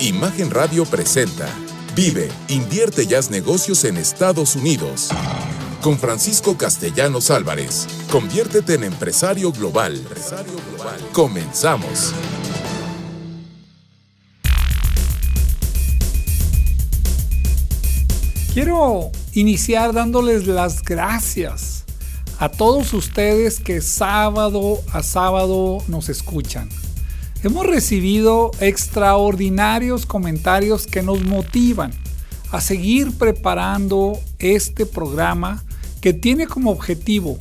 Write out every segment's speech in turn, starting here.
Imagen Radio presenta Vive, invierte y haz negocios en Estados Unidos. Con Francisco Castellanos Álvarez. Conviértete en empresario global. Empresario global. Comenzamos. Quiero iniciar dándoles las gracias a todos ustedes que sábado a sábado nos escuchan. Hemos recibido extraordinarios comentarios que nos motivan a seguir preparando este programa que tiene como objetivo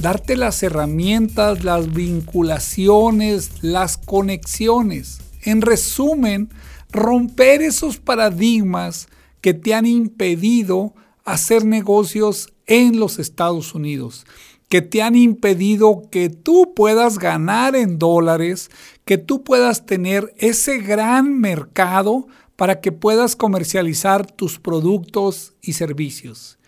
darte las herramientas, las vinculaciones, las conexiones. En resumen, romper esos paradigmas que te han impedido hacer negocios en los Estados Unidos, que te han impedido que tú puedas ganar en dólares, que tú puedas tener ese gran mercado para que puedas comercializar tus productos y servicios.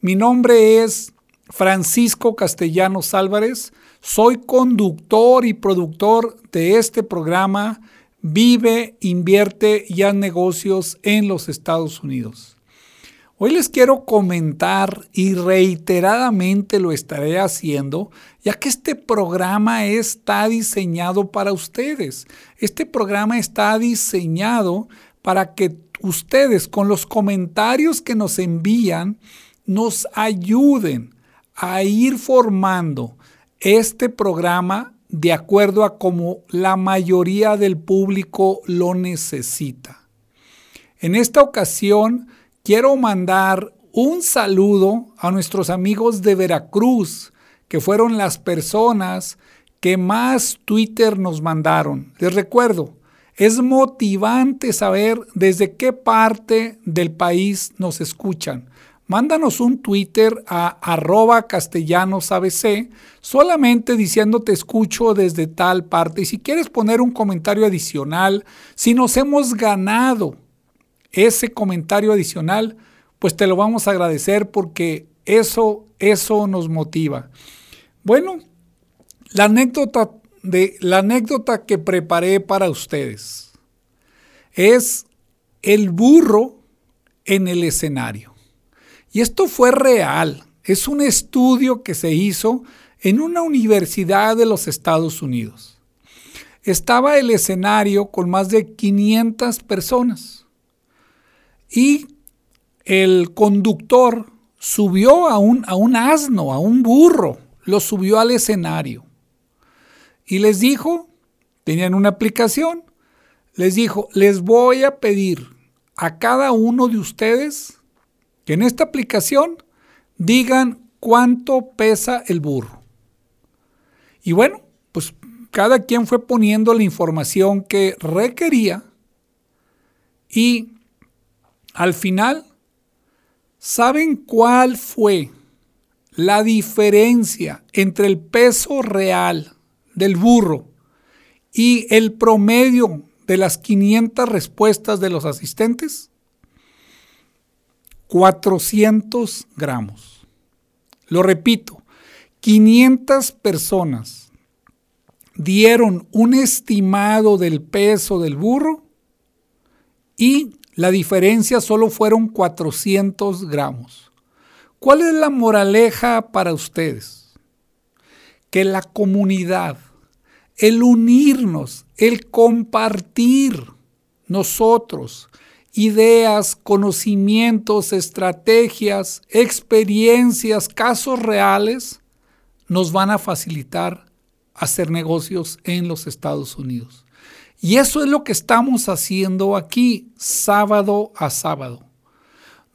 Mi nombre es Francisco Castellanos Álvarez, soy conductor y productor de este programa Vive, invierte y haz negocios en los Estados Unidos. Hoy les quiero comentar y reiteradamente lo estaré haciendo, ya que este programa está diseñado para ustedes. Este programa está diseñado para que ustedes con los comentarios que nos envían nos ayuden a ir formando este programa de acuerdo a como la mayoría del público lo necesita. En esta ocasión, quiero mandar un saludo a nuestros amigos de Veracruz, que fueron las personas que más Twitter nos mandaron. Les recuerdo, es motivante saber desde qué parte del país nos escuchan. Mándanos un Twitter a arroba castellanosabc solamente diciendo te escucho desde tal parte. Y si quieres poner un comentario adicional, si nos hemos ganado ese comentario adicional, pues te lo vamos a agradecer porque eso, eso nos motiva. Bueno, la anécdota, de, la anécdota que preparé para ustedes es el burro en el escenario. Y esto fue real. Es un estudio que se hizo en una universidad de los Estados Unidos. Estaba el escenario con más de 500 personas y el conductor subió a un, a un asno, a un burro, lo subió al escenario y les dijo, tenían una aplicación, les dijo, les voy a pedir a cada uno de ustedes que en esta aplicación digan cuánto pesa el burro. Y bueno, pues cada quien fue poniendo la información que requería y al final, ¿saben cuál fue la diferencia entre el peso real del burro y el promedio de las 500 respuestas de los asistentes? 400 gramos. Lo repito, 500 personas dieron un estimado del peso del burro y la diferencia solo fueron 400 gramos. ¿Cuál es la moraleja para ustedes? Que la comunidad, el unirnos, el compartir nosotros ideas, conocimientos, estrategias, experiencias, casos reales, nos van a facilitar hacer negocios en los Estados Unidos. Y eso es lo que estamos haciendo aquí, sábado a sábado.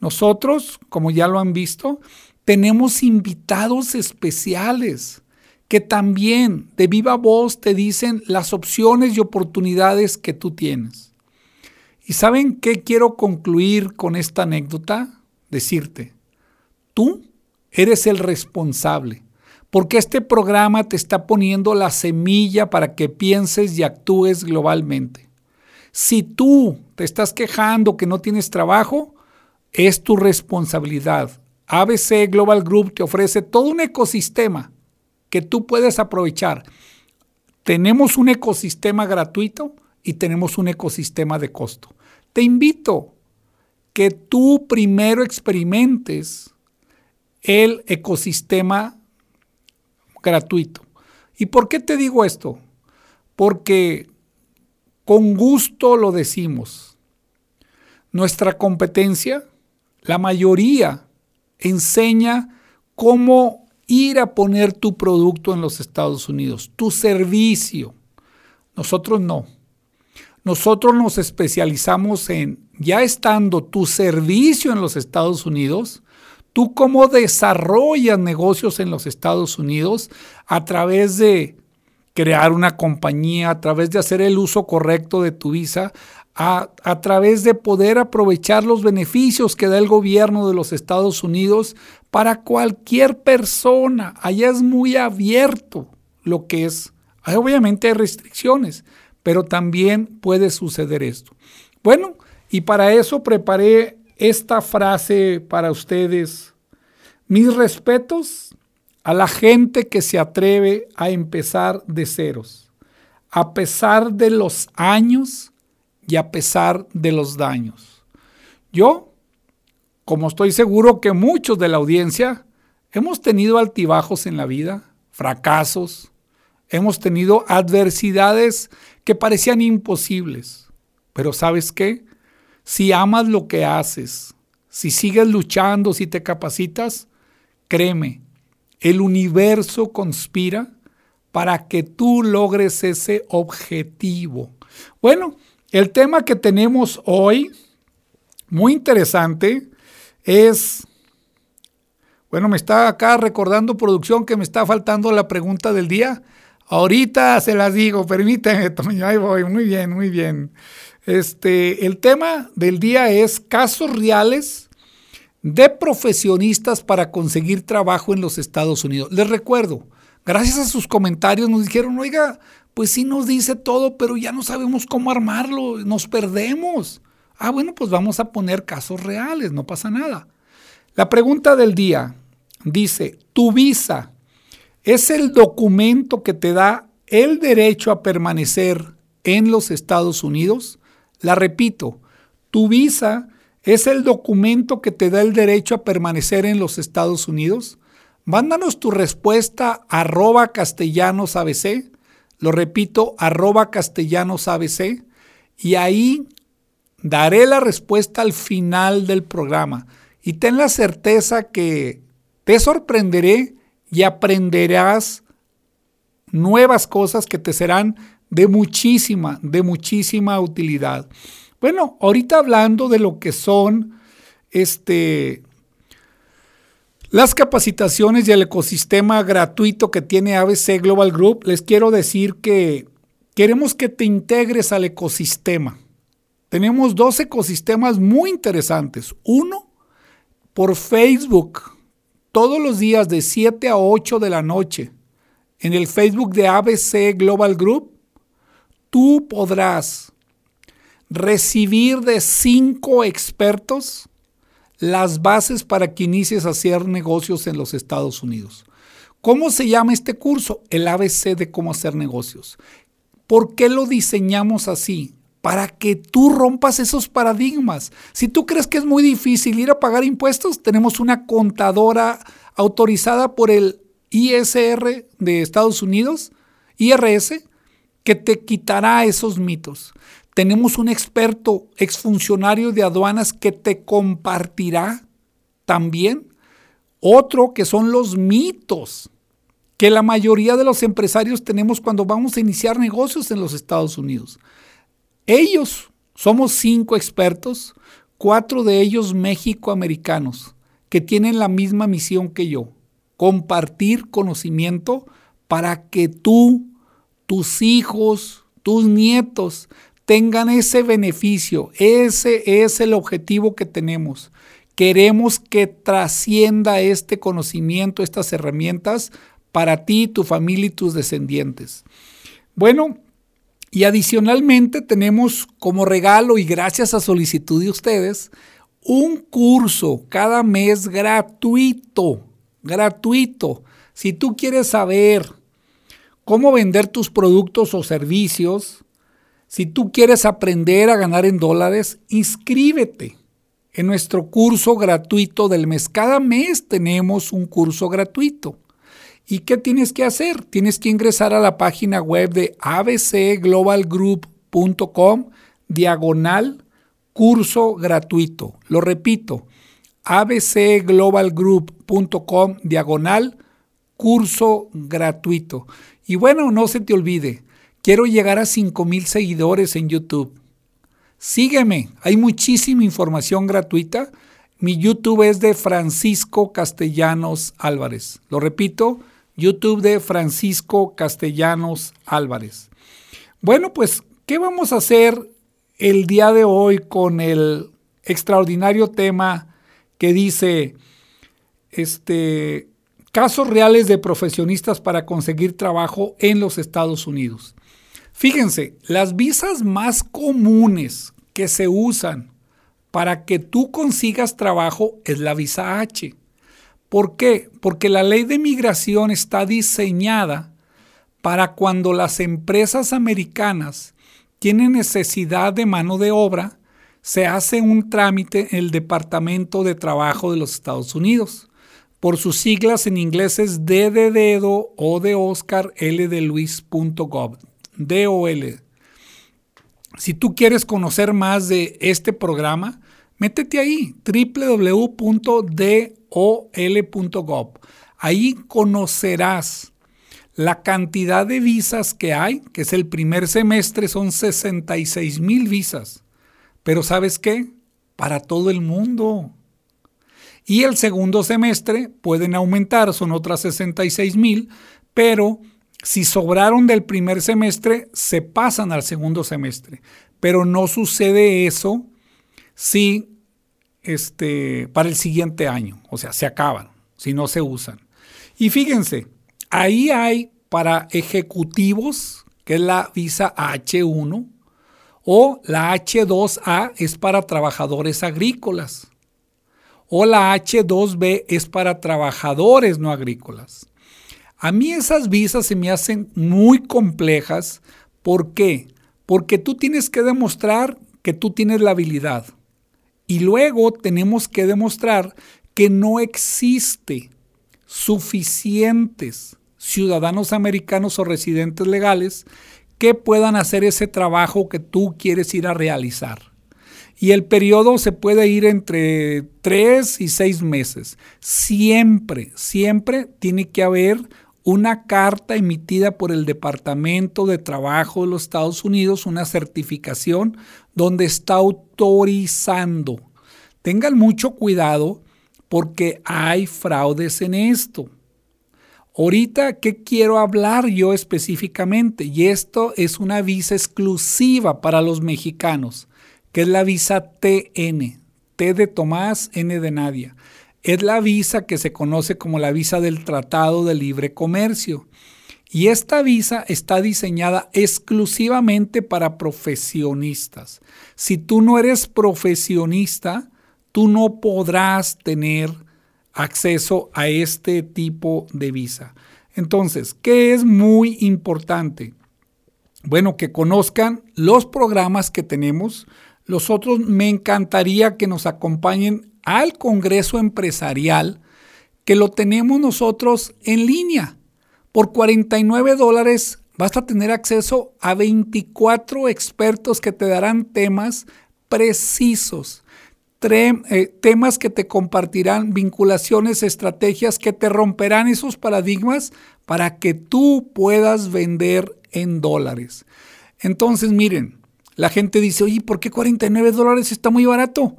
Nosotros, como ya lo han visto, tenemos invitados especiales que también de viva voz te dicen las opciones y oportunidades que tú tienes. ¿Y saben qué quiero concluir con esta anécdota? Decirte, tú eres el responsable porque este programa te está poniendo la semilla para que pienses y actúes globalmente. Si tú te estás quejando que no tienes trabajo, es tu responsabilidad. ABC Global Group te ofrece todo un ecosistema que tú puedes aprovechar. Tenemos un ecosistema gratuito y tenemos un ecosistema de costo. Te invito que tú primero experimentes el ecosistema gratuito. ¿Y por qué te digo esto? Porque con gusto lo decimos. Nuestra competencia, la mayoría, enseña cómo ir a poner tu producto en los Estados Unidos, tu servicio. Nosotros no. Nosotros nos especializamos en, ya estando tu servicio en los Estados Unidos, tú cómo desarrollas negocios en los Estados Unidos a través de crear una compañía, a través de hacer el uso correcto de tu visa, a, a, través de poder aprovechar los beneficios que da el gobierno de los Estados Unidos para cualquier persona. Allá es muy abierto lo que es. Obviamente hay restricciones, pero también puede suceder esto. Bueno, y para eso preparé esta frase para ustedes. Mis respetos a la gente que se atreve a empezar de ceros, a pesar de los años y a pesar de los daños. Yo, como estoy seguro que muchos de la audiencia, hemos tenido altibajos en la vida, fracasos, hemos tenido adversidades que parecían imposibles. Pero ¿sabes qué? Si amas lo que haces, si sigues luchando, si te capacitas, créeme, el universo conspira para que tú logres ese objetivo. Bueno, el tema que tenemos hoy, muy interesante, es, bueno, me está acá recordando producción que me está faltando la pregunta del día. Ahorita se las digo, permíteme, Toño, ahí voy, muy bien, muy bien. Este, el tema del día es casos reales de profesionistas para conseguir trabajo en los Estados Unidos. Les recuerdo, gracias a sus comentarios nos dijeron, oiga, pues sí nos dice todo, pero ya no sabemos cómo armarlo, nos perdemos. Ah, bueno, pues vamos a poner casos reales, no pasa nada. La pregunta del día dice, ¿tu visa es el documento que te da el derecho a permanecer en los Estados Unidos? La repito, ¿tu visa es el documento que te da el derecho a permanecer en los Estados Unidos? Mándanos tu respuesta arroba castellanos ABC lo repito, arroba castellanos ABC, y ahí daré la respuesta al final del programa. Y ten la certeza que te sorprenderé y aprenderás nuevas cosas que te serán de muchísima, de muchísima utilidad. Bueno, ahorita hablando de lo que son este las capacitaciones y el ecosistema gratuito que tiene ABC Global Group, les quiero decir que queremos que te integres al ecosistema. Tenemos dos ecosistemas muy interesantes. Uno, por Facebook, todos los días de 7 a 8 de la noche, en el Facebook de ABC Global Group, tú podrás recibir de cinco expertos las bases para que inicies a hacer negocios en los Estados Unidos. ¿Cómo se llama este curso? El ABC de cómo hacer negocios. ¿Por qué lo diseñamos así? Para que tú rompas esos paradigmas. Si tú crees que es muy difícil ir a pagar impuestos, tenemos una contadora autorizada por el ISR de Estados Unidos, IRS, que te quitará esos mitos. Tenemos un experto, exfuncionario de aduanas, que te compartirá también otro que son los mitos que la mayoría de los empresarios tenemos cuando vamos a iniciar negocios en los Estados Unidos. Ellos, somos cinco expertos, cuatro de ellos México-americanos, que tienen la misma misión que yo, compartir conocimiento para que tú, tus hijos, tus nietos tengan ese beneficio. Ese es el objetivo que tenemos. Queremos que trascienda este conocimiento, estas herramientas para ti, tu familia y tus descendientes. Bueno, y adicionalmente tenemos como regalo y gracias a solicitud de ustedes, un curso cada mes gratuito, gratuito. Si tú quieres saber cómo vender tus productos o servicios, Si tú quieres aprender a ganar en dólares, inscríbete en nuestro curso gratuito del mes. Cada mes tenemos un curso gratuito. ¿Y qué tienes que hacer? Tienes que ingresar a la página web de abcglobalgroup.com diagonal curso gratuito. Lo repito, abcglobalgroup.com diagonal curso gratuito. Y bueno, no se te olvide, quiero llegar a 5000 seguidores en YouTube. Sígueme, hay muchísima información gratuita. Mi YouTube es de Francisco Castellanos Álvarez. Lo repito, YouTube de Francisco Castellanos Álvarez. Bueno, pues, ¿qué vamos a hacer el día de hoy con el extraordinario tema que dice este casos reales de profesionistas para conseguir trabajo en los Estados Unidos? Fíjense, las visas más comunes que se usan para que tú consigas trabajo es la visa H. ¿Por qué? Porque la ley de migración está diseñada para cuando las empresas americanas tienen necesidad de mano de obra, se hace un trámite en el Departamento de Trabajo de los Estados Unidos. Por sus siglas en inglés es D de O de Oscar, L de Luis.gov. DOL. Si tú quieres conocer más de este programa, métete ahí, www.dol.gov. Ahí conocerás la cantidad de visas que hay, que es el primer semestre, son 66 mil visas. Pero ¿sabes qué? Para todo el mundo. Y el segundo semestre pueden aumentar, son otras 66 mil, pero si sobraron del primer semestre, se pasan al segundo semestre. Pero no sucede eso si este, para el siguiente año. O sea, se acaban, si no se usan. Y fíjense, ahí hay para ejecutivos, que es la visa H1, o la H2A es para trabajadores agrícolas, o la H2B es para trabajadores no agrícolas. A mí esas visas se me hacen muy complejas. ¿Por qué? Porque tú tienes que demostrar que tú tienes la habilidad. Y luego tenemos que demostrar que no existe suficientes ciudadanos americanos o residentes legales que puedan hacer ese trabajo que tú quieres ir a realizar. Y el periodo se puede ir entre tres y seis meses. Siempre, siempre tiene que haber una carta emitida por el Departamento de Trabajo de los Estados Unidos, una certificación donde está autorizando. Tengan mucho cuidado porque hay fraudes en esto. Ahorita, ¿qué quiero hablar yo específicamente? Y esto es una visa exclusiva para los mexicanos, que es la visa TN, T de Tomás, N de Nadia es la visa que se conoce como la visa del Tratado de Libre Comercio. Y esta visa está diseñada exclusivamente para profesionistas. Si tú no eres profesionista, tú no podrás tener acceso a este tipo de visa. Entonces, ¿qué es muy importante? Bueno, que conozcan los programas que tenemos. Los otros me encantaría que nos acompañen al Congreso Empresarial que lo tenemos nosotros en línea. Por 49 dólares vas a tener acceso a 24 expertos que te darán temas precisos, eh, temas que te compartirán vinculaciones, estrategias que te romperán esos paradigmas para que tú puedas vender en dólares. Entonces, miren, la gente dice, oye, ¿por qué 49 dólares está muy barato?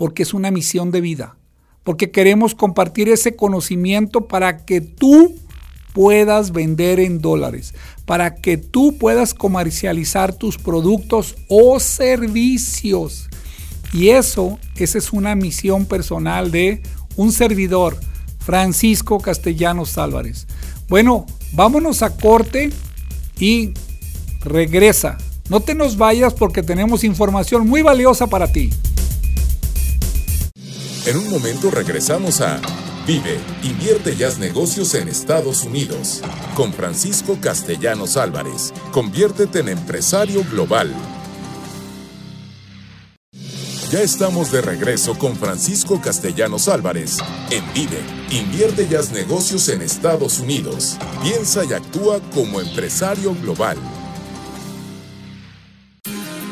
porque es una misión de vida, porque queremos compartir ese conocimiento para que tú puedas vender en dólares, para que tú puedas comercializar tus productos o servicios. Y eso, esa es una misión personal de un servidor, Francisco Castellanos Álvarez. Bueno, vámonos a corte y regresa. No te nos vayas porque tenemos información muy valiosa para ti. En un momento regresamos a Vive, invierte y negocios en Estados Unidos. Con Francisco Castellanos Álvarez. Conviértete en empresario global. Ya estamos de regreso con Francisco Castellanos Álvarez en Vive, invierte y negocios en Estados Unidos. Piensa y actúa como empresario global.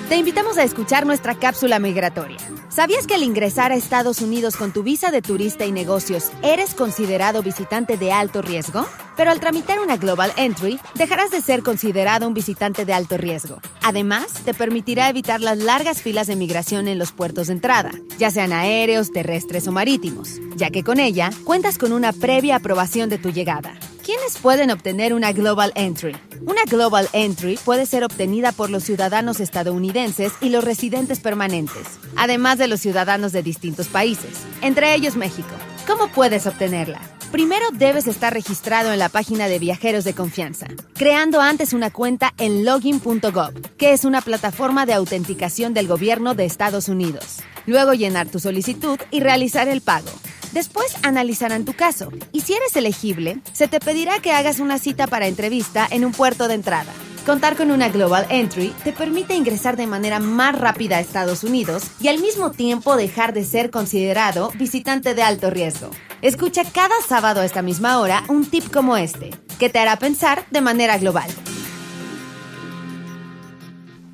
Te invitamos a escuchar nuestra cápsula migratoria. ¿Sabías que al ingresar a Estados Unidos con tu visa de turista y negocios eres considerado visitante de alto riesgo? Pero al tramitar una Global Entry, dejarás de ser considerado un visitante de alto riesgo. Además, te permitirá evitar las largas filas de migración en los puertos de entrada, ya sean aéreos, terrestres o marítimos, ya que con ella cuentas con una previa aprobación de tu llegada. ¿Quiénes pueden obtener una Global Entry? Una Global Entry puede ser obtenida por los ciudadanos estadounidenses y los residentes permanentes, además de los ciudadanos de distintos países, entre ellos México. ¿Cómo puedes obtenerla? Primero debes estar registrado en la página de viajeros de confianza, creando antes una cuenta en login.gov, que es una plataforma de autenticación del gobierno de Estados Unidos. Luego llenar tu solicitud y realizar el pago. Después analizarán tu caso y si eres elegible, se te pedirá que hagas una cita para entrevista en un puerto de entrada. Contar con una Global Entry te permite ingresar de manera más rápida a Estados Unidos y al mismo tiempo dejar de ser considerado visitante de alto riesgo. Escucha cada sábado a esta misma hora un tip como este, que te hará pensar de manera global.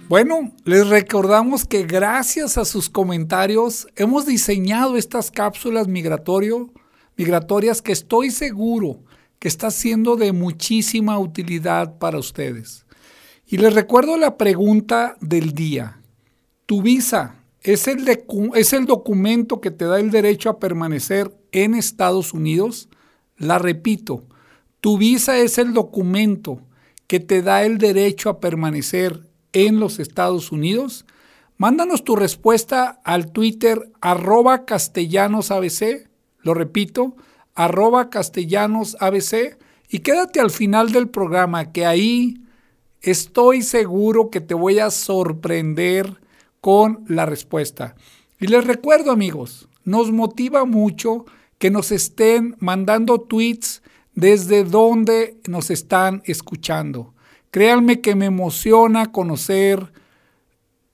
Bueno, les recordamos que gracias a sus comentarios hemos diseñado estas cápsulas migratorio, migratorias que estoy seguro que está siendo de muchísima utilidad para ustedes. Y les recuerdo la pregunta del día. ¿Tu visa es el, es el documento que te da el derecho a permanecer en Estados Unidos? La repito, tu visa es el documento que te da el derecho a permanecer en los Estados Unidos? Mándanos tu respuesta al Twitter arroba castellanosabc, lo repito, castellanosabc, y quédate al final del programa, que ahí estoy seguro que te voy a sorprender con la respuesta. Y les recuerdo amigos, nos motiva mucho que nos estén mandando tweets desde donde nos están escuchando. Créanme que me emociona conocer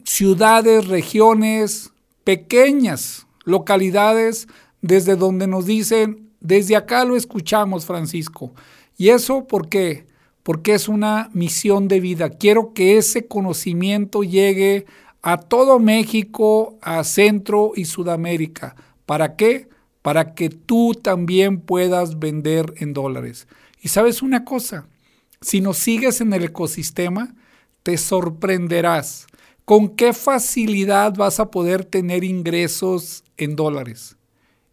ciudades, regiones, pequeñas localidades desde donde nos dicen, desde acá lo escuchamos, Francisco. Y eso, ¿por qué? Porque es una misión de vida. Quiero que ese conocimiento llegue a todo México, a Centro y Sudamérica. ¿Para qué? Para que tú también puedas vender en dólares. Y sabes una cosa, si nos sigues en el ecosistema, te sorprenderás con qué facilidad vas a poder tener ingresos en dólares.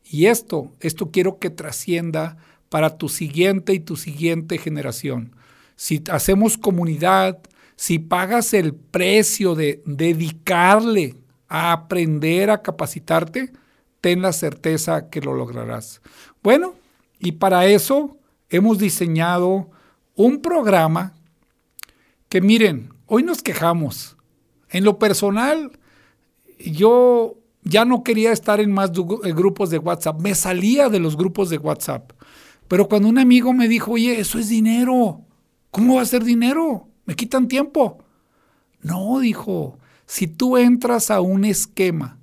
Y esto, esto quiero que trascienda para tu siguiente y tu siguiente generación. Si hacemos comunidad, si pagas el precio de dedicarle a aprender a capacitarte, ten la certeza que lo lograrás. Bueno, y para eso hemos diseñado un programa que miren, hoy nos quejamos. En lo personal, yo ya no quería estar en más eh, grupos de WhatsApp, me salía de los grupos de WhatsApp. Pero cuando un amigo me dijo, oye, eso es dinero, ¿cómo va a ser dinero? Me quitan tiempo. No, dijo, si tú entras a un esquema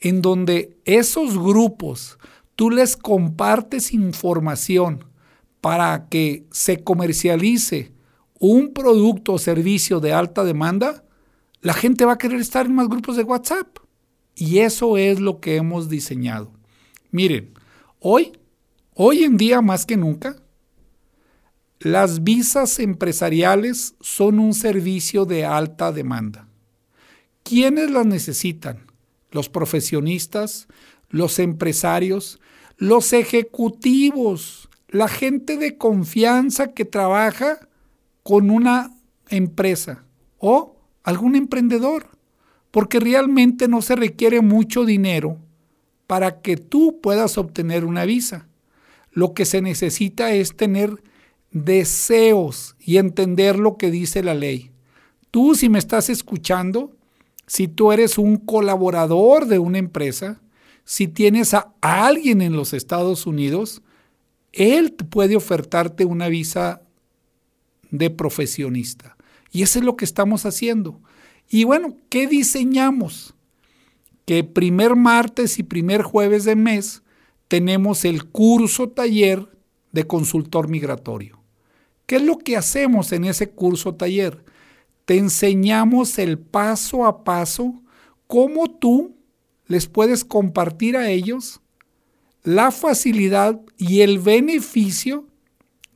en donde esos grupos tú les compartes información, para que se comercialice un producto o servicio de alta demanda, la gente va a querer estar en más grupos de WhatsApp. Y eso es lo que hemos diseñado. Miren, hoy, hoy en día más que nunca, las visas empresariales son un servicio de alta demanda. ¿Quiénes las necesitan? Los profesionistas, los empresarios, los ejecutivos la gente de confianza que trabaja con una empresa o algún emprendedor, porque realmente no se requiere mucho dinero para que tú puedas obtener una visa. Lo que se necesita es tener deseos y entender lo que dice la ley. Tú si me estás escuchando, si tú eres un colaborador de una empresa, si tienes a alguien en los Estados Unidos, él puede ofertarte una visa de profesionista. Y eso es lo que estamos haciendo. Y bueno, ¿qué diseñamos? Que primer martes y primer jueves de mes tenemos el curso taller de consultor migratorio. ¿Qué es lo que hacemos en ese curso taller? Te enseñamos el paso a paso cómo tú les puedes compartir a ellos la facilidad y el beneficio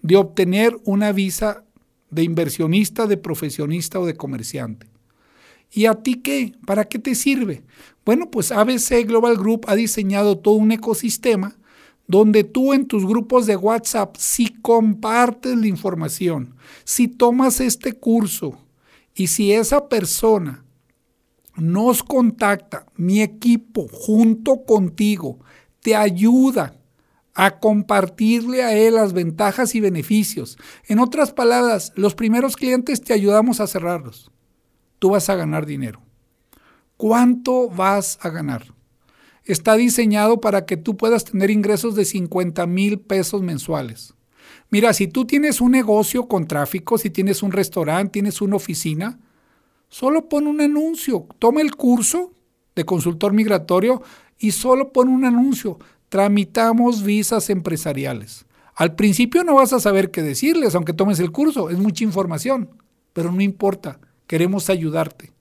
de obtener una visa de inversionista, de profesionista o de comerciante. ¿Y a ti qué? ¿Para qué te sirve? Bueno, pues ABC Global Group ha diseñado todo un ecosistema donde tú en tus grupos de WhatsApp, si compartes la información, si tomas este curso y si esa persona nos contacta, mi equipo junto contigo, te ayuda a compartirle a él las ventajas y beneficios. En otras palabras, los primeros clientes te ayudamos a cerrarlos. Tú vas a ganar dinero. ¿Cuánto vas a ganar? Está diseñado para que tú puedas tener ingresos de 50 mil pesos mensuales. Mira, si tú tienes un negocio con tráfico, si tienes un restaurante, tienes una oficina, solo pon un anuncio. Toma el curso de consultor migratorio y solo pon un anuncio tramitamos visas empresariales. Al principio no vas a saber qué decirles, aunque tomes el curso, es mucha información, pero no importa, queremos ayudarte.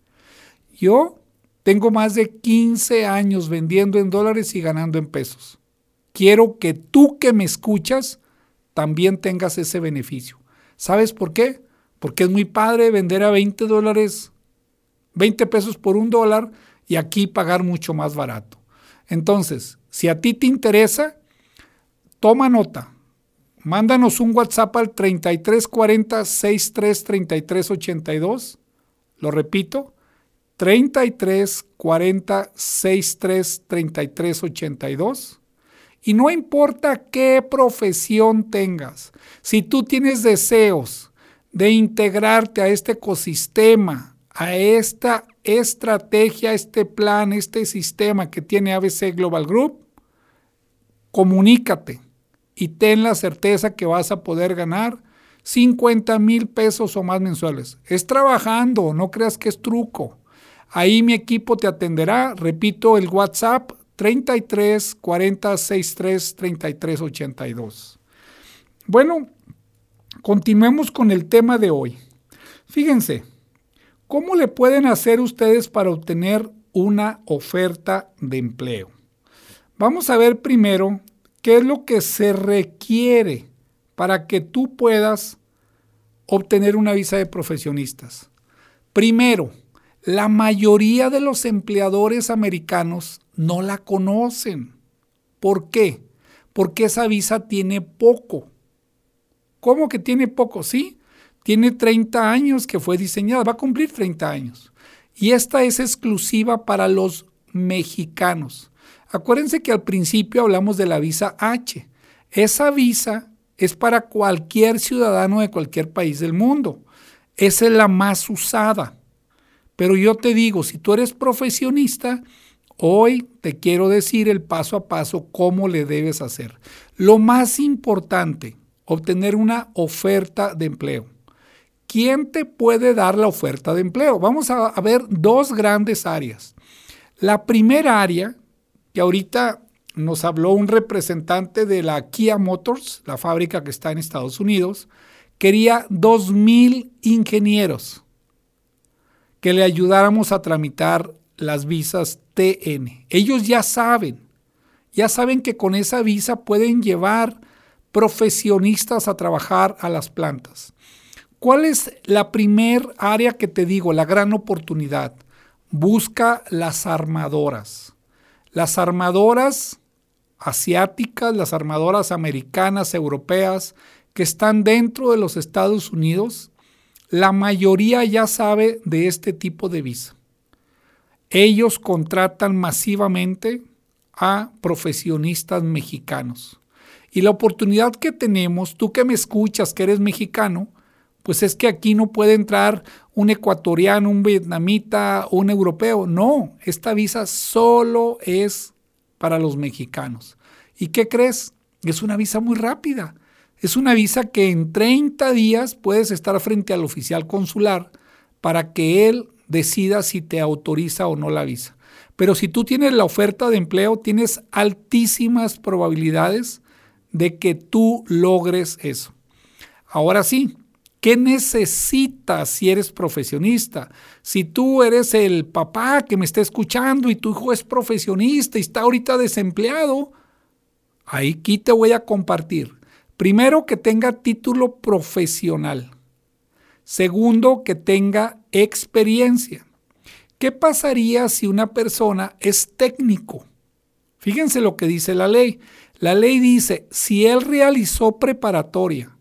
Yo tengo más de 15 años vendiendo en dólares y ganando en pesos. Quiero que tú que me escuchas también tengas ese beneficio. ¿Sabes por qué? Porque es muy padre vender a 20 dólares, 20 pesos por un dólar y aquí pagar mucho más barato. Entonces, si a ti te interesa, toma nota. Mándanos un WhatsApp al 3340 633382. Lo repito, 3340 633382. Y no importa qué profesión tengas, si tú tienes deseos de integrarte a este ecosistema, a esta estrategia, este plan, este sistema que tiene ABC Global Group, comunícate y ten la certeza que vas a poder ganar 50 mil pesos o más mensuales. Es trabajando, no creas que es truco. Ahí mi equipo te atenderá. Repito, el WhatsApp 33 40 63 33 82. Bueno, continuemos con el tema de hoy. Fíjense, ¿cómo le pueden hacer ustedes para obtener una oferta de empleo? Vamos a ver primero qué es lo que se requiere para que tú puedas obtener una visa de profesionistas. Primero, la mayoría de los empleadores americanos no la conocen. ¿Por qué? Porque esa visa tiene poco. ¿Cómo que tiene poco? Sí, tiene 30 años que fue diseñada, va a cumplir 30 años. Y esta es exclusiva para los mexicanos. Acuérdense que al principio hablamos de la visa H. Esa visa es para cualquier ciudadano de cualquier país del mundo. Esa es la más usada. Pero yo te digo, si tú eres profesionista, hoy te quiero decir el paso a paso cómo le debes hacer. Lo más importante, obtener una oferta de empleo. ¿Quién te puede dar la oferta de empleo? Vamos a, ver dos grandes áreas. La primera área que ahorita nos habló un representante de la Kia Motors, la fábrica que está en Estados Unidos, quería 2.000 ingenieros que le ayudáramos a tramitar las visas TN. Ellos ya saben, ya saben que con esa visa pueden llevar profesionistas a trabajar a las plantas. ¿Cuál es la primer área que te digo, la gran oportunidad? Busca las armadoras. Las armadoras asiáticas, las armadoras americanas, europeas, que están dentro de los Estados Unidos, la mayoría ya sabe de este tipo de visa. Ellos contratan masivamente a profesionistas mexicanos. Y la oportunidad que tenemos, tú que me escuchas, que eres mexicano, pues es que aquí no puede entrar un ecuatoriano, un vietnamita, un europeo. No, esta visa solo es para los mexicanos. ¿Y qué crees? Es una visa muy rápida. Es una visa que en 30 días puedes estar frente al oficial consular para que él decida si te autoriza o no la visa. Pero si tú tienes la oferta de empleo, tienes altísimas probabilidades de que tú logres eso. Ahora sí, ¿qué necesitas si eres profesionista? Si tú eres el papá que me está escuchando y tu hijo es profesionista y está ahorita desempleado, ahí aquí te voy a compartir. Primero, que tenga título profesional. Segundo, que tenga experiencia. ¿Qué pasaría si una persona es técnico? Fíjense lo que dice la ley. La ley dice, si él realizó preparatoria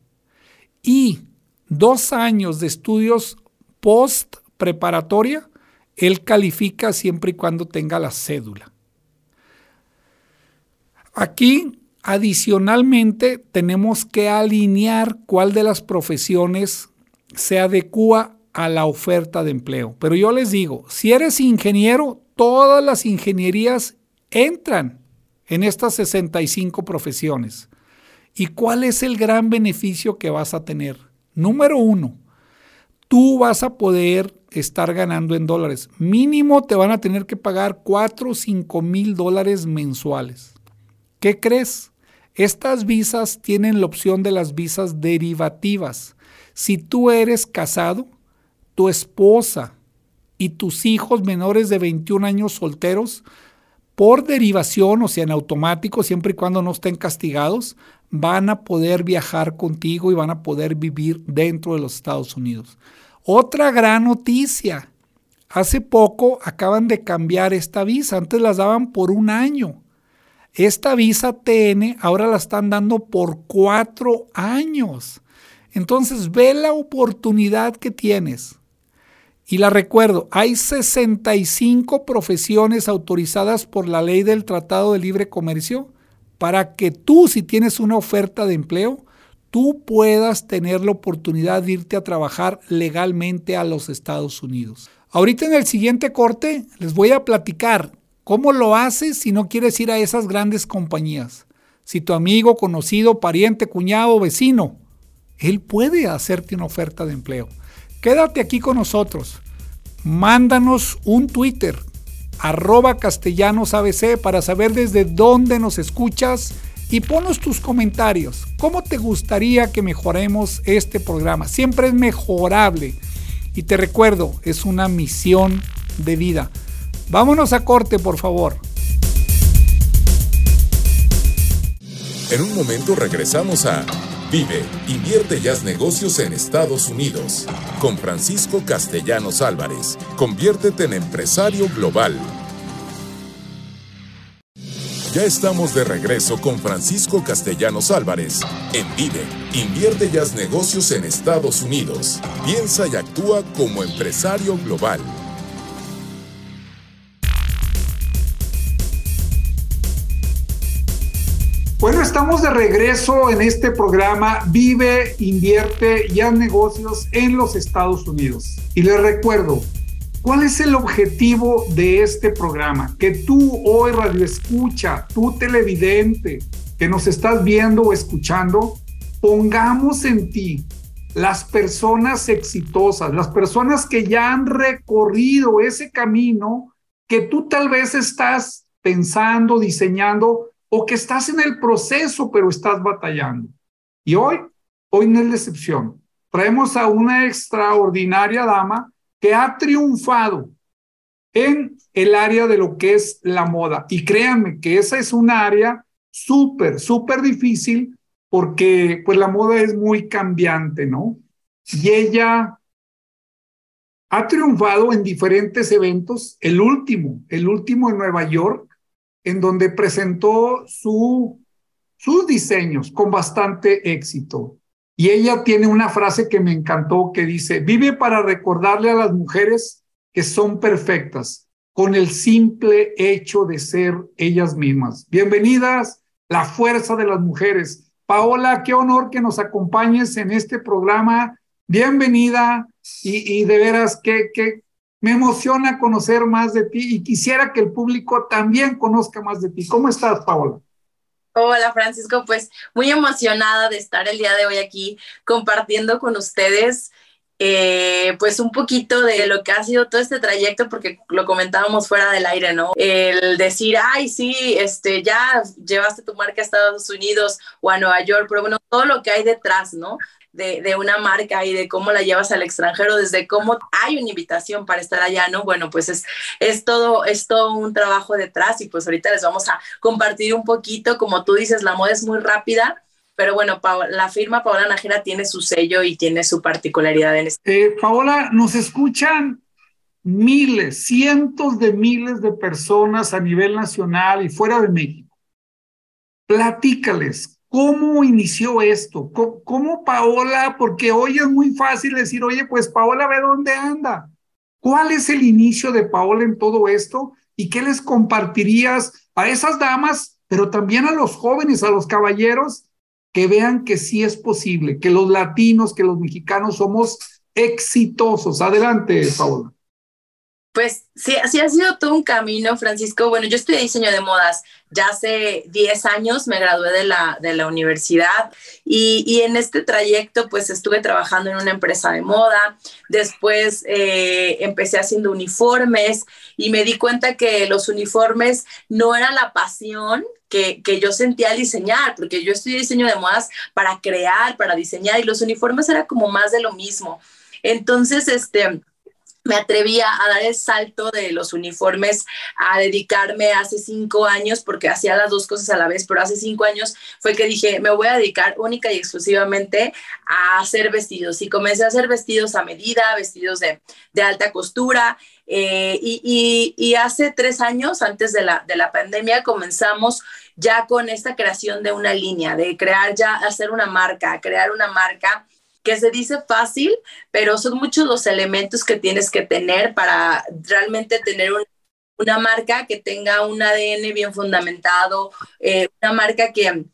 y dos años de estudios post preparatoria, él califica siempre y cuando tenga la cédula. Aquí, adicionalmente, tenemos que alinear cuál de las profesiones se adecua a la oferta de empleo. Pero yo les digo, si eres ingeniero, todas las ingenierías entran en estas 65 profesiones. ¿Y cuál es el gran beneficio que vas a tener? Número uno, tú vas a poder estar ganando en dólares. Mínimo te van a tener que pagar 4 o 5 mil dólares mensuales. ¿Qué crees? Estas visas tienen la opción de las visas derivativas. Si tú eres casado, tu esposa y tus hijos menores de 21 años solteros por derivación, o sea, en automático, siempre y cuando no estén castigados, van a poder viajar contigo y van a poder vivir dentro de los Estados Unidos. Otra gran noticia. Hace poco acaban de cambiar esta visa. Antes las daban por un año. Esta visa TN ahora la están dando por cuatro años. Entonces ve la oportunidad que tienes. Y la recuerdo, hay 65 profesiones autorizadas por la ley del Tratado de Libre Comercio para que tú, si tienes una oferta de empleo, tú puedas tener la oportunidad de irte a trabajar legalmente a los Estados Unidos. Ahorita en el siguiente corte les voy a platicar cómo lo haces si no quieres ir a esas grandes compañías. Si tu amigo, conocido, pariente, cuñado, vecino, él puede hacerte una oferta de empleo. Quédate aquí con nosotros. Mándanos un Twitter, arroba castellanosabc, para saber desde dónde nos escuchas y ponos tus comentarios. ¿Cómo te gustaría que mejoremos este programa? Siempre es mejorable. Y te recuerdo, es una misión de vida. Vámonos a corte, por favor. En un momento regresamos a Vive, invierte y haz negocios en Estados Unidos. Con Francisco Castellanos Álvarez, conviértete en empresario global. Ya estamos de regreso con Francisco Castellanos Álvarez en Vive, invierte y haz negocios en Estados Unidos. Piensa y actúa como empresario global. Bueno, estamos de regreso en este programa Vive, invierte y haz negocios en los Estados Unidos. Y les recuerdo, ¿cuál es el objetivo de este programa? Que tú hoy radio escucha, tú televidente, que nos estás viendo o escuchando, pongamos en ti las personas exitosas, las personas que ya han recorrido ese camino que tú tal vez estás pensando, diseñando, o que estás en el proceso, pero estás batallando. Y hoy, hoy no es la excepción. Traemos a una extraordinaria dama que ha triunfado en el área de lo que es la moda. Y créanme que esa es un área súper, súper difícil porque pues la moda es muy cambiante, ¿no? Y ella ha triunfado en diferentes eventos. El último, el último en Nueva York, en donde presentó su, sus diseños con bastante éxito. Y ella tiene una frase que me encantó que dice, vive para recordarle a las mujeres que son perfectas con el simple hecho de ser ellas mismas. Bienvenidas, la fuerza de las mujeres. Paola, qué honor que nos acompañes en este programa. Bienvenida y, de veras, qué, me emociona conocer más de ti y quisiera que el público también conozca más de ti. ¿Cómo estás, Paola? Hola Francisco, pues muy emocionada de estar el día de hoy aquí compartiendo con ustedes eh, pues un poquito de lo que ha sido todo este trayecto, porque lo comentábamos fuera del aire, ¿no? El decir, ay, sí, este, ya llevaste tu marca a Estados Unidos o a Nueva York, pero bueno, todo lo que hay detrás, ¿no? De, de, una marca y de cómo la llevas al extranjero, desde cómo hay una invitación para estar allá, ¿no? Bueno, pues es, es, todo, es todo un trabajo detrás y pues ahorita les vamos a compartir un poquito, como tú dices, la moda es muy rápida, pero bueno, la firma Paola Najera tiene su sello y tiene su particularidad en este. Eh, Paola, nos escuchan miles, cientos de miles de personas a nivel nacional y fuera de México. Platícales, ¿cómo inició esto? ¿Cómo, Paola? Porque hoy es muy fácil decir, oye, pues Paola ve dónde anda. ¿Cuál es el inicio de Paola en todo esto? ¿Y qué les compartirías a esas damas, pero también a los jóvenes, a los caballeros que vean que sí es posible, que los latinos, que los mexicanos somos exitosos. Adelante, Paola. Pues sí, así ha sido todo un camino, Francisco. Bueno, yo estudié diseño de modas ya hace 10 años, me gradué de la, de la universidad y, y, en este trayecto pues estuve trabajando en una empresa de moda, después eh, empecé haciendo uniformes y me di cuenta que los uniformes no era la pasión que, que, yo sentía al diseñar, porque yo estudié diseño de modas para crear, para diseñar, y los uniformes era como más de lo mismo. Entonces, este, me atreví a dar el salto de los uniformes a dedicarme hace cinco años, porque hacía las dos cosas a la vez, pero hace cinco años fue que dije, me voy a dedicar única y exclusivamente a hacer vestidos. Y comencé a hacer vestidos a medida, vestidos de, de alta costura. Eh, y, y, hace tres años, antes de la, de la pandemia, comenzamos ya con esta creación de una línea, de crear ya, hacer una marca, crear una marca que se dice fácil, pero son muchos los elementos que tienes que tener para realmente tener una marca que tenga un ADN bien fundamentado, eh, una marca que,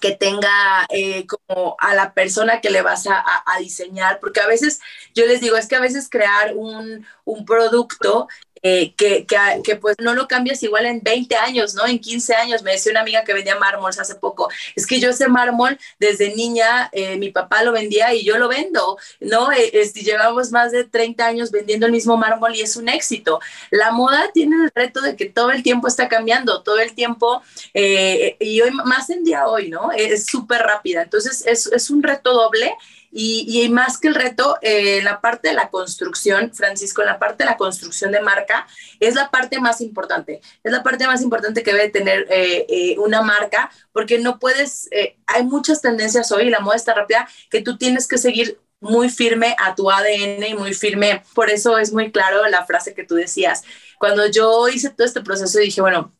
que tenga eh, como a la persona que le vas a, diseñar, porque a veces yo les digo, es que a veces crear un, un producto eh, que, que, pues no lo cambias igual en 20 años, ¿no? En 15 años. Me decía una amiga que vendía mármoles hace poco, es que yo ese mármol desde niña, eh, mi papá lo vendía y yo lo vendo, ¿no? Eh, este, llevamos más de 30 años vendiendo el mismo mármol y es un éxito. La moda tiene el reto de que todo el tiempo está cambiando, todo el tiempo, y hoy más en día hoy, ¿no? Es súper rápida. Entonces es, es un reto doble y, más que el reto, eh, la parte de la construcción, Francisco, la parte de la construcción de marca es la parte más importante. Es la parte más importante que debe tener eh, eh, una marca, porque no puedes, hay muchas tendencias hoy, la moda está rápida, que tú tienes que seguir muy firme a tu ADN y muy firme. Por eso es muy claro la frase que tú decías. Cuando yo hice todo este proceso, dije, bueno,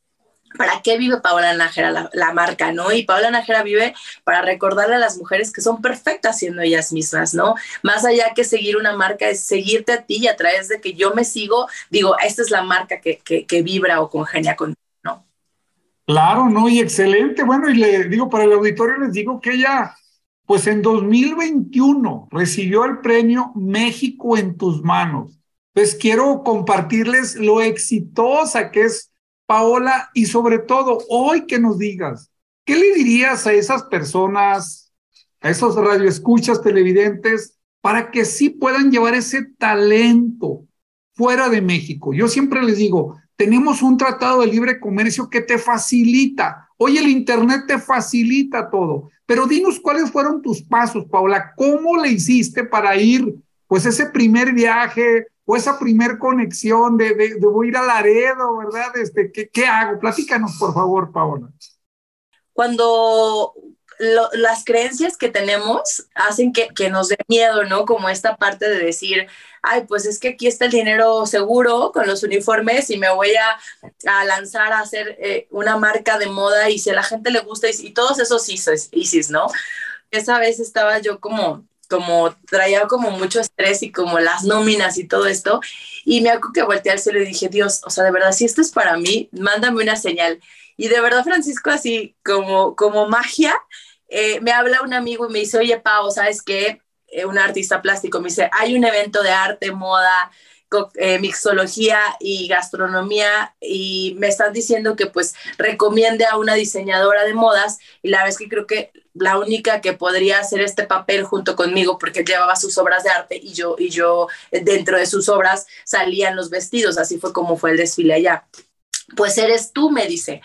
¿Para qué vive Paola Nájera, la, marca, no? Y Paola Nájera vive para recordarle a las mujeres que son perfectas siendo ellas mismas, ¿no? Más allá que seguir una marca, es seguirte a ti y a través de que yo me sigo, digo, esta es la marca que, que, vibra o congenia contigo, ¿no? Claro, ¿no? Y excelente. Bueno, y le digo, para el auditorio les digo que ella, pues en 2021 recibió el premio México en tus manos. Pues quiero compartirles lo exitosa que es Paola, y sobre todo, hoy que nos digas, ¿qué le dirías a esas personas, a esos radioescuchas televidentes, para que sí puedan llevar ese talento fuera de México? Yo siempre les digo, tenemos un tratado de libre comercio que te facilita. Hoy el Internet te facilita todo. Pero dinos cuáles fueron tus pasos, Paola. ¿Cómo le hiciste para ir, pues, ese primer viaje, o esa primer conexión de, de, voy a ir a Laredo, ¿verdad? Este, ¿qué, ¿Qué hago? Platícanos, por favor, Paola. Cuando las creencias que tenemos hacen que, que, nos dé miedo, ¿no? Como esta parte de decir, ay, pues es que aquí está el dinero seguro con los uniformes y me voy a, a lanzar a hacer eh, una marca de moda y si a la gente le gusta y, y todos esos ISIS, ¿no? Esa vez estaba yo como como traía como mucho estrés y como las nóminas y todo esto. Y me acuerdo que volteé al cielo y dije, Dios, o sea, de verdad, si esto es para mí, mándame una señal. Y de verdad, Francisco, así como, como magia, eh, me habla un amigo y me dice, oye, Pau, ¿sabes qué? Eh, un artista plástico me dice, hay un evento de arte, moda, eh, mixología y gastronomía y me están diciendo que pues recomiende a una diseñadora de modas y la es que creo que la única que podría hacer este papel junto conmigo porque llevaba sus obras de arte y yo y yo eh, dentro de sus obras salían los vestidos, así fue como fue el desfile allá pues eres tú, me dice.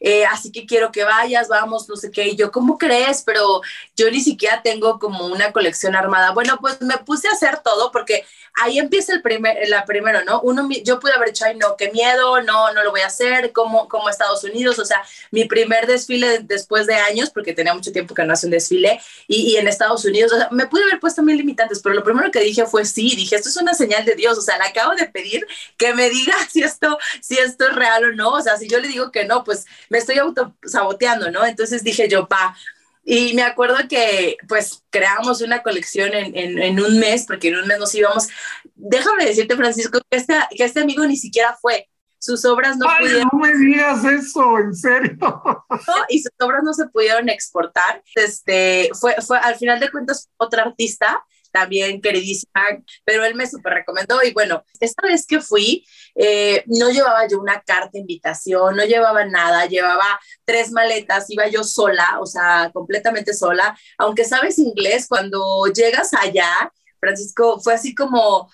Eh, así que quiero que vayas, vamos, no sé qué. Y yo, ¿cómo crees? Pero yo ni siquiera tengo como una colección armada. Bueno, pues me puse a hacer todo porque ahí empieza el primer, la primero, ¿no? Uno, yo pude haber dicho, ay, no, qué miedo, no, no lo voy a hacer, como, como Estados Unidos, o sea, mi primer desfile después de años, porque tenía mucho tiempo que no hace un desfile, y, y en Estados Unidos, o sea, me pude haber puesto mil limitantes, pero lo primero que dije fue sí, dije, esto es una señal de Dios, o sea, le acabo de pedir que me diga si esto, si esto es real o no, o sea, si yo le digo que no, pues me estoy auto saboteando, ¿no? Entonces dije yo, pa, y me acuerdo que pues creamos una colección en, en, un mes, porque en un mes nos íbamos. Déjame decirte, Francisco, que este, que este amigo ni siquiera fue. Sus obras no Ay, pudieron... No me digas eso, en serio. y sus obras no se pudieron exportar. Este, fue, fue, al final de cuentas, otra artista también queridísima, pero él me súper recomendó y bueno, esta vez que fui, eh, no llevaba yo una carta de invitación, no llevaba nada, llevaba tres maletas, iba yo sola, o sea, completamente sola, aunque sabes inglés, cuando llegas allá, Francisco, fue así como,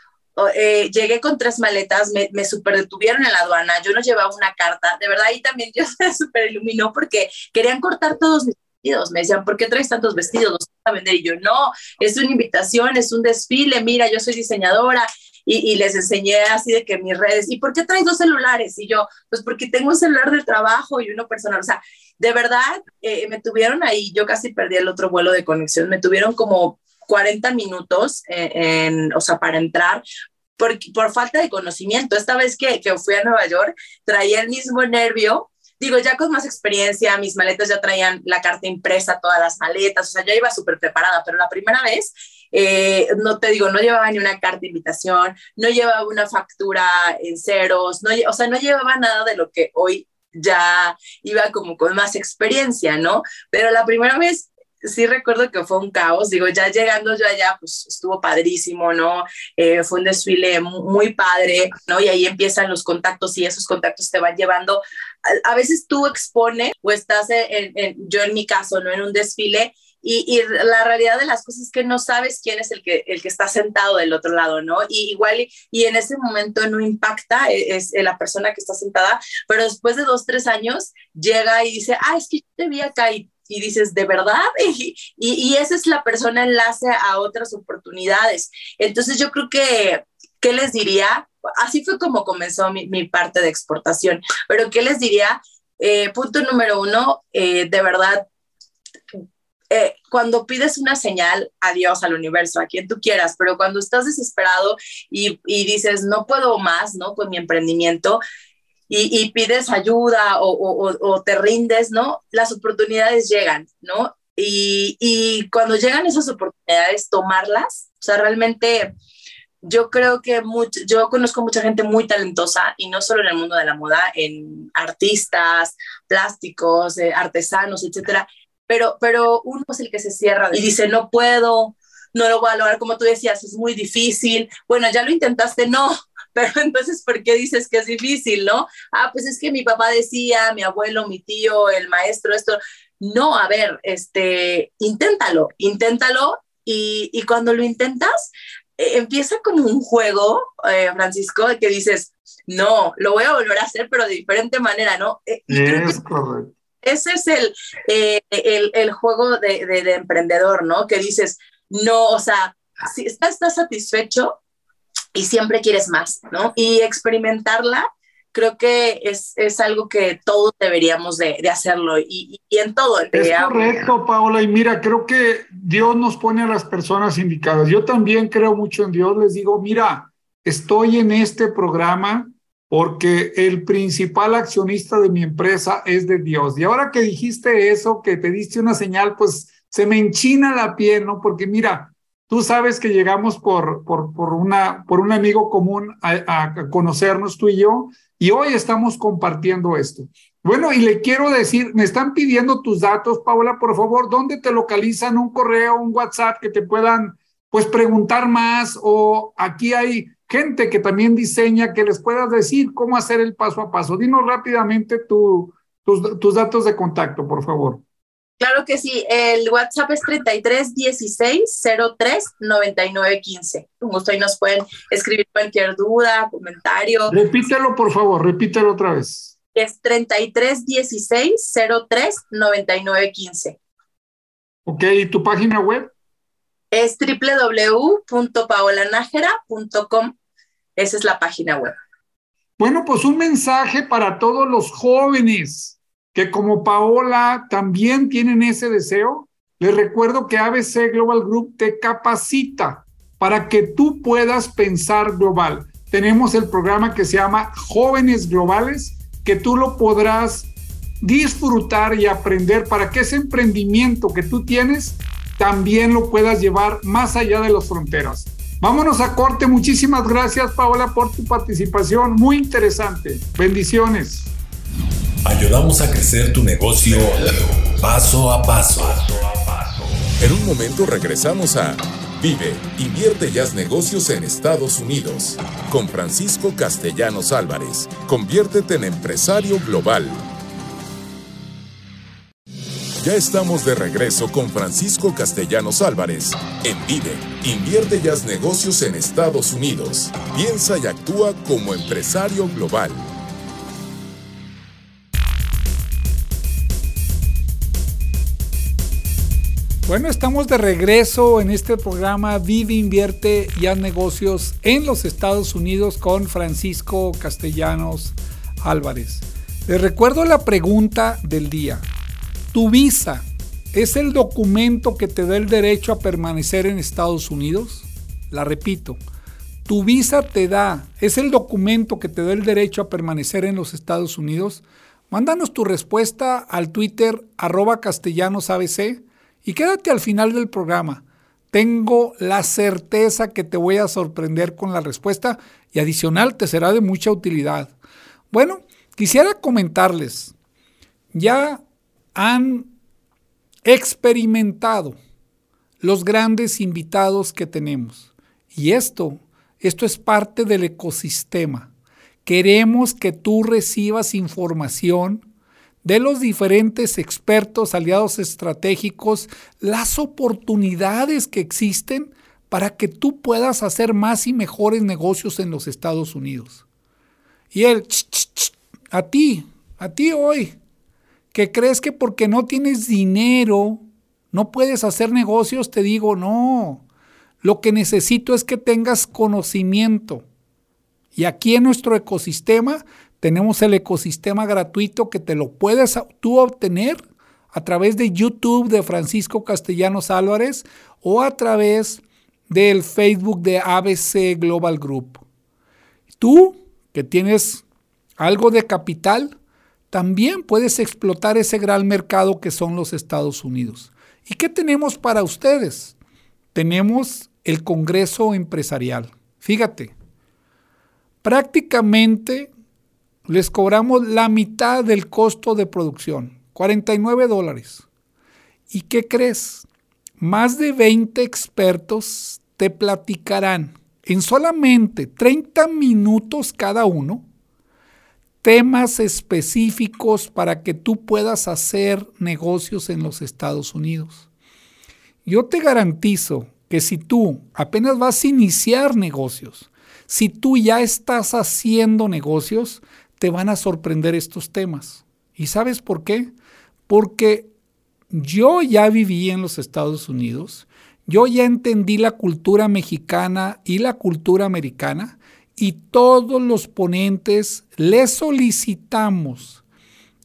eh, llegué con tres maletas, me, me super detuvieron en la aduana, yo no llevaba una carta, de verdad ahí también yo se super iluminó porque querían cortar todos mis me decían, ¿por qué traes tantos vestidos? ¿Los a vender? Y yo, no, es una invitación, es un desfile, mira, yo soy diseñadora. Y, les enseñé así de que mis redes, ¿y por qué traes dos celulares? Y yo, pues porque tengo un celular del trabajo y uno personal. O sea, de verdad, eh, me tuvieron ahí, yo casi perdí el otro vuelo de conexión, me tuvieron como 40 minutos, eh, en, o sea, para entrar, por, por, falta de conocimiento. Esta vez que, que, fui a Nueva York, traía el mismo nervio digo, ya con más experiencia, mis maletas ya traían la carta impresa, todas las maletas, o sea, ya iba súper preparada, pero la primera vez, eh, no te digo, no llevaba ni una carta de invitación, no llevaba una factura en ceros, no, o sea, no llevaba nada de lo que hoy ya iba como con más experiencia, ¿no? Pero la primera vez sí recuerdo que fue un caos, digo, ya llegando yo allá, pues estuvo padrísimo, ¿no? Eh, fue un desfile muy padre, ¿no? Y ahí empiezan los contactos y esos contactos te van llevando. A, veces tú expones o estás, yo en mi caso, ¿no? En un desfile y, la realidad de las cosas es que no sabes quién es el que, el que está sentado del otro lado, ¿no? Y igual, y, en ese momento no impacta, e, es, la persona que está sentada, pero después de dos, tres años llega y dice, ah, es que yo te vi acá y y dices, ¿de verdad? Y, y, esa es la persona enlace a otras oportunidades. Entonces yo creo que, ¿qué les diría? Así fue como comenzó mi, mi parte de exportación, pero ¿qué les diría? Eh, punto número uno, eh, de verdad, eh, cuando pides una señal a Dios, al universo, a quien tú quieras, pero cuando estás desesperado y, y dices, no puedo más, ¿no? Con mi emprendimiento, y, pides ayuda o, te rindes, ¿no? Las oportunidades llegan, ¿no? Y, cuando llegan esas oportunidades, tomarlas, o sea, realmente yo creo que mucho, yo conozco mucha gente muy talentosa y no solo en el mundo de la moda, en artistas, plásticos, eh, artesanos, etcétera, pero, pero uno es el que se cierra y dice, no puedo, no lo voy a lograr, como tú decías, es muy difícil, bueno, ya lo intentaste, no, pero entonces, ¿por qué dices que es difícil, no? Ah, pues es que mi papá decía, mi abuelo, mi tío, el maestro, esto. No, a ver, este, inténtalo, inténtalo y, y cuando lo intentas, eh, empieza como un juego, eh, Francisco, que dices, no, lo voy a volver a hacer, pero de diferente manera, ¿no? Eh. Ese es el, el, el, juego de, de, de, emprendedor, ¿no? Que dices, no, o sea, si estás, estás satisfecho, y siempre quieres más, ¿no? Y experimentarla creo que es, es algo que todos deberíamos de, de hacerlo y, y, en todo. Es correcto, Paola, y mira, creo que Dios nos pone a las personas indicadas. Yo también creo mucho en Dios, les digo, mira, estoy en este programa porque el principal accionista de mi empresa es de Dios. Y ahora que dijiste eso, que te diste una señal, pues se me enchina la piel, ¿no? Porque mira, Tú sabes que llegamos por, por, por, una, por un amigo común a, conocernos tú y yo, y hoy estamos compartiendo esto. Bueno, y le quiero decir, me están pidiendo tus datos, Paula, por favor, ¿dónde te localizan? Un correo, un WhatsApp que te puedan, pues, preguntar más, o aquí hay gente que también diseña, que les puedas decir cómo hacer el paso a paso. Dinos rápidamente tus, tus datos de contacto, por favor. Claro que sí, el WhatsApp es 33 16 03 99 15. Con gusto ahí nos pueden escribir cualquier duda, comentario. Repítelo, por favor, repítelo otra vez. Es 33 16 03 99 15. Ok, ¿y tu página web? Es www.paolanajera.com. Esa es la página web. Bueno, pues un mensaje para todos los jóvenes que como Paola también tienen ese deseo, les recuerdo que ABC Global Group te capacita para que tú puedas pensar global. Tenemos el programa que se llama Jóvenes Globales, que tú lo podrás disfrutar y aprender para que ese emprendimiento que tú tienes también lo puedas llevar más allá de las fronteras. Vámonos a corte. Muchísimas gracias, Paola, por tu participación. Muy interesante. Bendiciones. Ayudamos a crecer tu negocio paso a paso. En un momento regresamos a Vive, invierte y negocios en Estados Unidos. Con Francisco Castellanos Álvarez. Conviértete en empresario global. Ya estamos de regreso con Francisco Castellanos Álvarez en Vive, invierte y negocios en Estados Unidos. Piensa y actúa como empresario global. Bueno, estamos de regreso en este programa Vive, Invierte y Haz Negocios en los Estados Unidos con Francisco Castellanos Álvarez. Les recuerdo la pregunta del día. ¿Tu visa es el documento que te da el derecho a permanecer en Estados Unidos? La repito. ¿Tu visa te da, es el documento que te da el derecho a permanecer en los Estados Unidos? Mándanos tu respuesta al Twitter castellanosabc y quédate al final del programa. Tengo la certeza que te voy a sorprender con la respuesta y adicional te será de mucha utilidad. Bueno, quisiera comentarles, ya han experimentado los grandes invitados que tenemos. Y esto, esto es parte del ecosistema. Queremos que tú recibas información de los diferentes expertos, aliados estratégicos, las oportunidades que existen para que tú puedas hacer más y mejores negocios en los Estados Unidos. Y él, a ti, a ti hoy, que crees que porque no tienes dinero no puedes hacer negocios, te digo, no. Lo que necesito es que tengas conocimiento. Y aquí en nuestro ecosistema tenemos el ecosistema gratuito que te lo puedes tú obtener a través de YouTube de Francisco Castellanos Álvarez o a través del Facebook de ABC Global Group. Tú, que tienes algo de capital, también puedes explotar ese gran mercado que son los Estados Unidos. ¿Y qué tenemos para ustedes? Tenemos el Congreso Empresarial. Fíjate, prácticamente les cobramos la mitad del costo de producción, 49 dólares. ¿Y qué crees? Más de 20 expertos te platicarán en solamente 30 minutos cada uno temas específicos para que tú puedas hacer negocios en los Estados Unidos. Yo te garantizo que si tú apenas vas a iniciar negocios, si tú ya estás haciendo negocios, te van a sorprender estos temas. ¿Y sabes por qué? Porque yo ya viví en los Estados Unidos, yo ya entendí la cultura mexicana y la cultura americana y todos los ponentes les solicitamos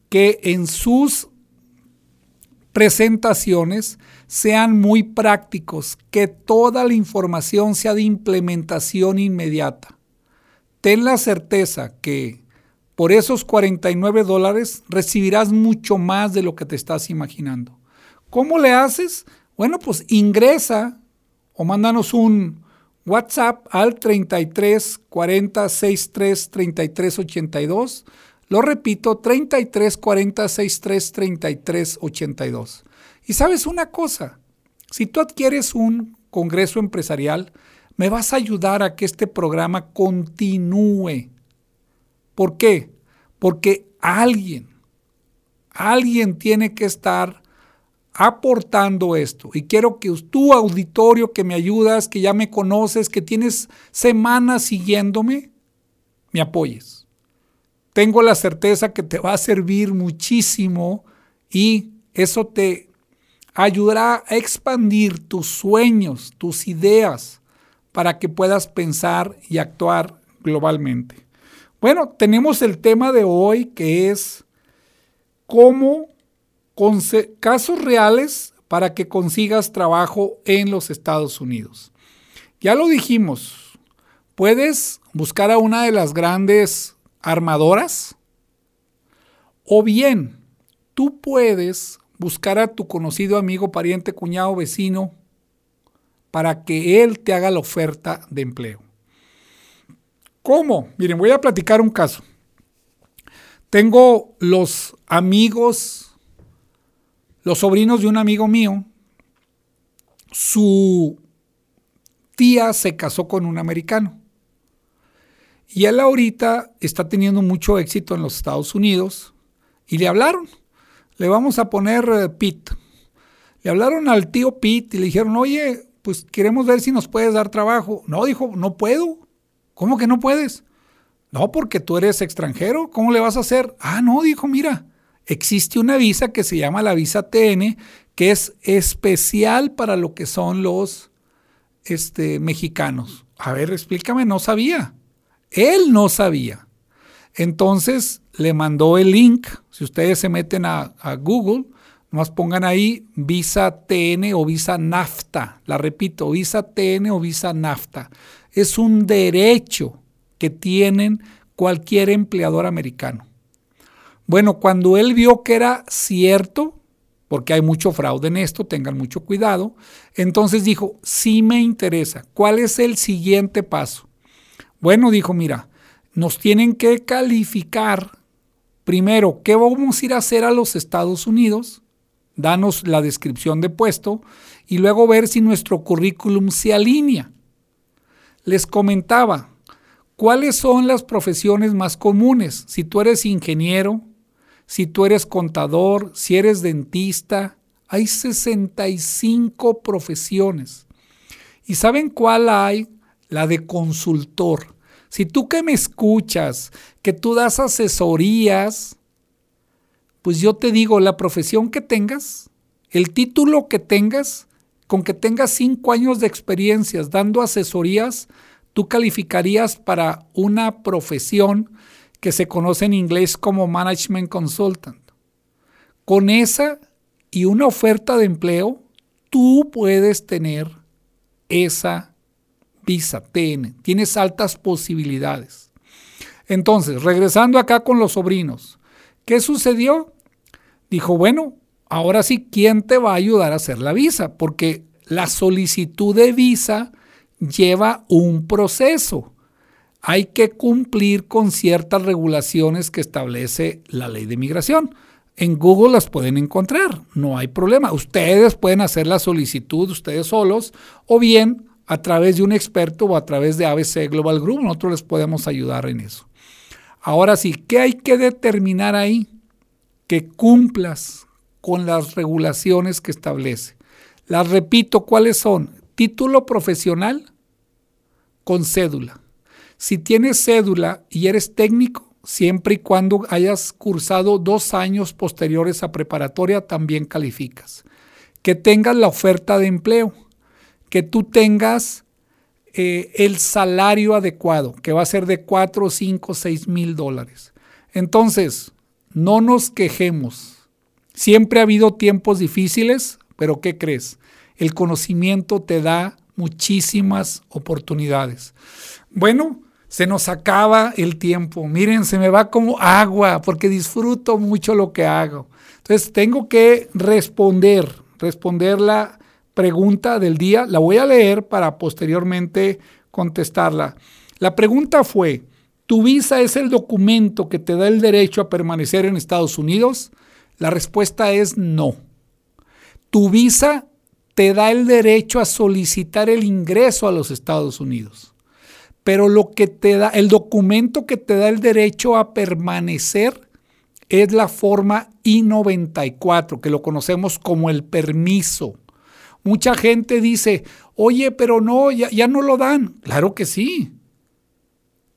que en sus presentaciones sean muy prácticos, que toda la información sea de implementación inmediata. Ten la certeza que por esos 49 dólares recibirás mucho más de lo que te estás imaginando. ¿Cómo le haces? Bueno, pues ingresa o mándanos un WhatsApp al 33 40 63 33 82. Lo repito, 33 40 63 33 82. Y sabes una cosa, si tú adquieres un congreso empresarial, me vas a ayudar a que este programa continúe. ¿Por qué? Porque alguien, alguien tiene que estar aportando esto. Y quiero que tu auditorio que me ayudas, que ya me conoces, que tienes semanas siguiéndome, me apoyes. Tengo la certeza que te va a servir muchísimo y eso te ayudará a expandir tus sueños, tus ideas, para que puedas pensar y actuar globalmente. Bueno, tenemos el tema de hoy que es cómo casos reales para que consigas trabajo en los Estados Unidos. Ya lo dijimos, puedes buscar a una de las grandes armadoras o bien tú puedes buscar a tu conocido amigo, pariente, cuñado, vecino, para que él te haga la oferta de empleo. ¿Cómo? Miren, voy a platicar un caso. Tengo los amigos, los sobrinos de un amigo mío, su tía se casó con un americano. Y él ahorita está teniendo mucho éxito en los Estados Unidos y le hablaron le vamos a poner eh, Pete. Le hablaron al tío Pete y le dijeron, oye, pues queremos ver si nos puedes dar trabajo. No, dijo, no puedo. ¿Cómo que no puedes? No, porque tú eres extranjero. ¿Cómo le vas a hacer? Ah, no, dijo, mira, existe una visa que se llama la visa TN, que es especial para lo que son los este, mexicanos. A ver, explícame, no sabía. Él no sabía. Entonces le mandó el link. Si ustedes se meten a, Google, nomás pongan ahí Visa TN o Visa NAFTA. La repito, Visa TN o Visa NAFTA. Es un derecho que tienen cualquier empleador americano. Bueno, cuando él vio que era cierto, porque hay mucho fraude en esto, tengan mucho cuidado, entonces dijo, sí me interesa, ¿cuál es el siguiente paso? Bueno, dijo, mira, nos tienen que calificar primero qué vamos a ir a hacer a los Estados Unidos, danos la descripción de puesto y luego ver si nuestro currículum se alinea. Les comentaba, ¿cuáles son las profesiones más comunes? Si tú eres ingeniero, si tú eres contador, si eres dentista, hay 65 profesiones. ¿Y saben cuál hay? La de consultor. Si tú que me escuchas, que tú das asesorías, pues yo te digo, la profesión que tengas, el título que tengas, con que tengas cinco años de experiencias dando asesorías, tú calificarías para una profesión que se conoce en inglés como Management Consultant. Con esa y una oferta de empleo, tú puedes tener esa Visa, TN. Tienes altas posibilidades. Entonces, regresando acá con los sobrinos, ¿qué sucedió? Dijo, bueno, ahora sí, ¿quién te va a ayudar a hacer la visa? Porque la solicitud de visa lleva un proceso. Hay que cumplir con ciertas regulaciones que establece la ley de migración. En Google las pueden encontrar, no hay problema. Ustedes pueden hacer la solicitud ustedes solos o bien a través de un experto o a través de ABC Global Group. Nosotros les podemos ayudar en eso. Ahora sí, ¿qué hay que determinar ahí? Que cumplas con las regulaciones que establece. Las repito, ¿cuáles son? Título profesional con cédula. Si tienes cédula y eres técnico, siempre y cuando hayas cursado dos años posteriores a preparatoria, también calificas. Que tengas la oferta de empleo que tú tengas eh, el salario adecuado, que va a ser de 4, 5, 6 mil dólares. Entonces, no nos quejemos. Siempre ha habido tiempos difíciles, pero ¿qué crees? El conocimiento te da muchísimas oportunidades. Bueno, se nos acaba el tiempo. Miren, se me va como agua porque disfruto mucho lo que hago. Entonces, tengo que responder, responderla pregunta del día. La voy a leer para posteriormente contestarla. La pregunta fue, ¿tu visa es el documento que te da el derecho a permanecer en Estados Unidos? La respuesta es no. Tu visa te da el derecho a solicitar el ingreso a los Estados Unidos. Pero lo que te da, el documento que te da el derecho a permanecer es la forma I-94, que lo conocemos como el permiso. Mucha gente dice, oye, pero no, ya, ya, no lo dan. Claro que sí.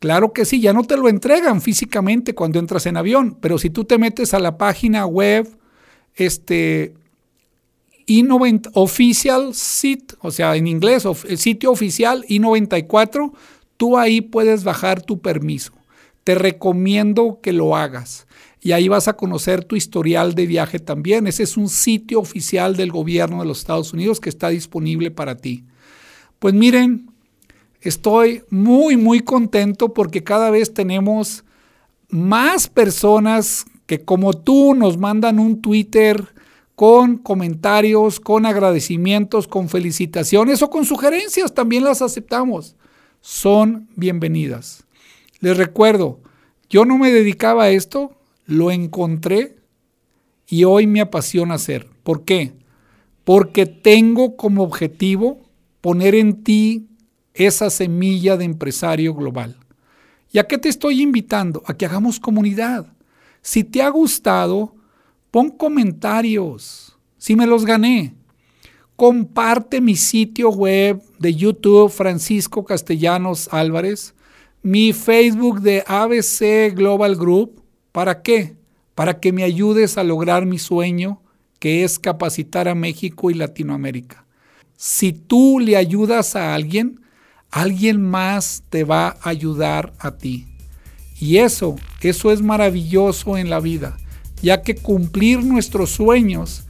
Claro que sí, ya no te lo entregan físicamente cuando entras en avión, pero si tú te metes a la página web, este, I-90 Official Sit, o sea, en inglés, el sitio oficial I-94, tú ahí puedes bajar tu permiso. Te recomiendo que lo hagas. Y ahí vas a conocer tu historial de viaje también. Ese es un sitio oficial del gobierno de los Estados Unidos que está disponible para ti. Pues miren, estoy muy, muy contento porque cada vez tenemos más personas que como tú nos mandan un Twitter con comentarios, con agradecimientos, con felicitaciones o con sugerencias, también las aceptamos. Son bienvenidas. Les recuerdo, yo no me dedicaba a esto, lo encontré y hoy me apasiona hacer. ¿Por qué? Porque tengo como objetivo poner en ti esa semilla de empresario global. ¿Y a qué te estoy invitando? A que hagamos comunidad. Si te ha gustado, Pon comentarios. Si me los gané. Comparte mi sitio web de YouTube Francisco Castellanos Álvarez, mi Facebook de ABC Global Group. ¿Para qué? Para que me ayudes a lograr mi sueño, que es capacitar a México y Latinoamérica. Si tú le ayudas a alguien, alguien más te va a ayudar a ti. Y eso, eso es maravilloso en la vida ya que cumplir nuestros sueños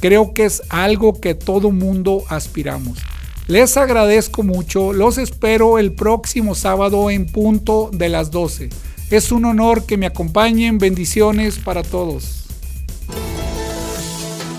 creo que es algo que todo mundo aspiramos. Les agradezco mucho, los espero el próximo sábado en punto de las 12. Es un honor que me acompañen, bendiciones para todos.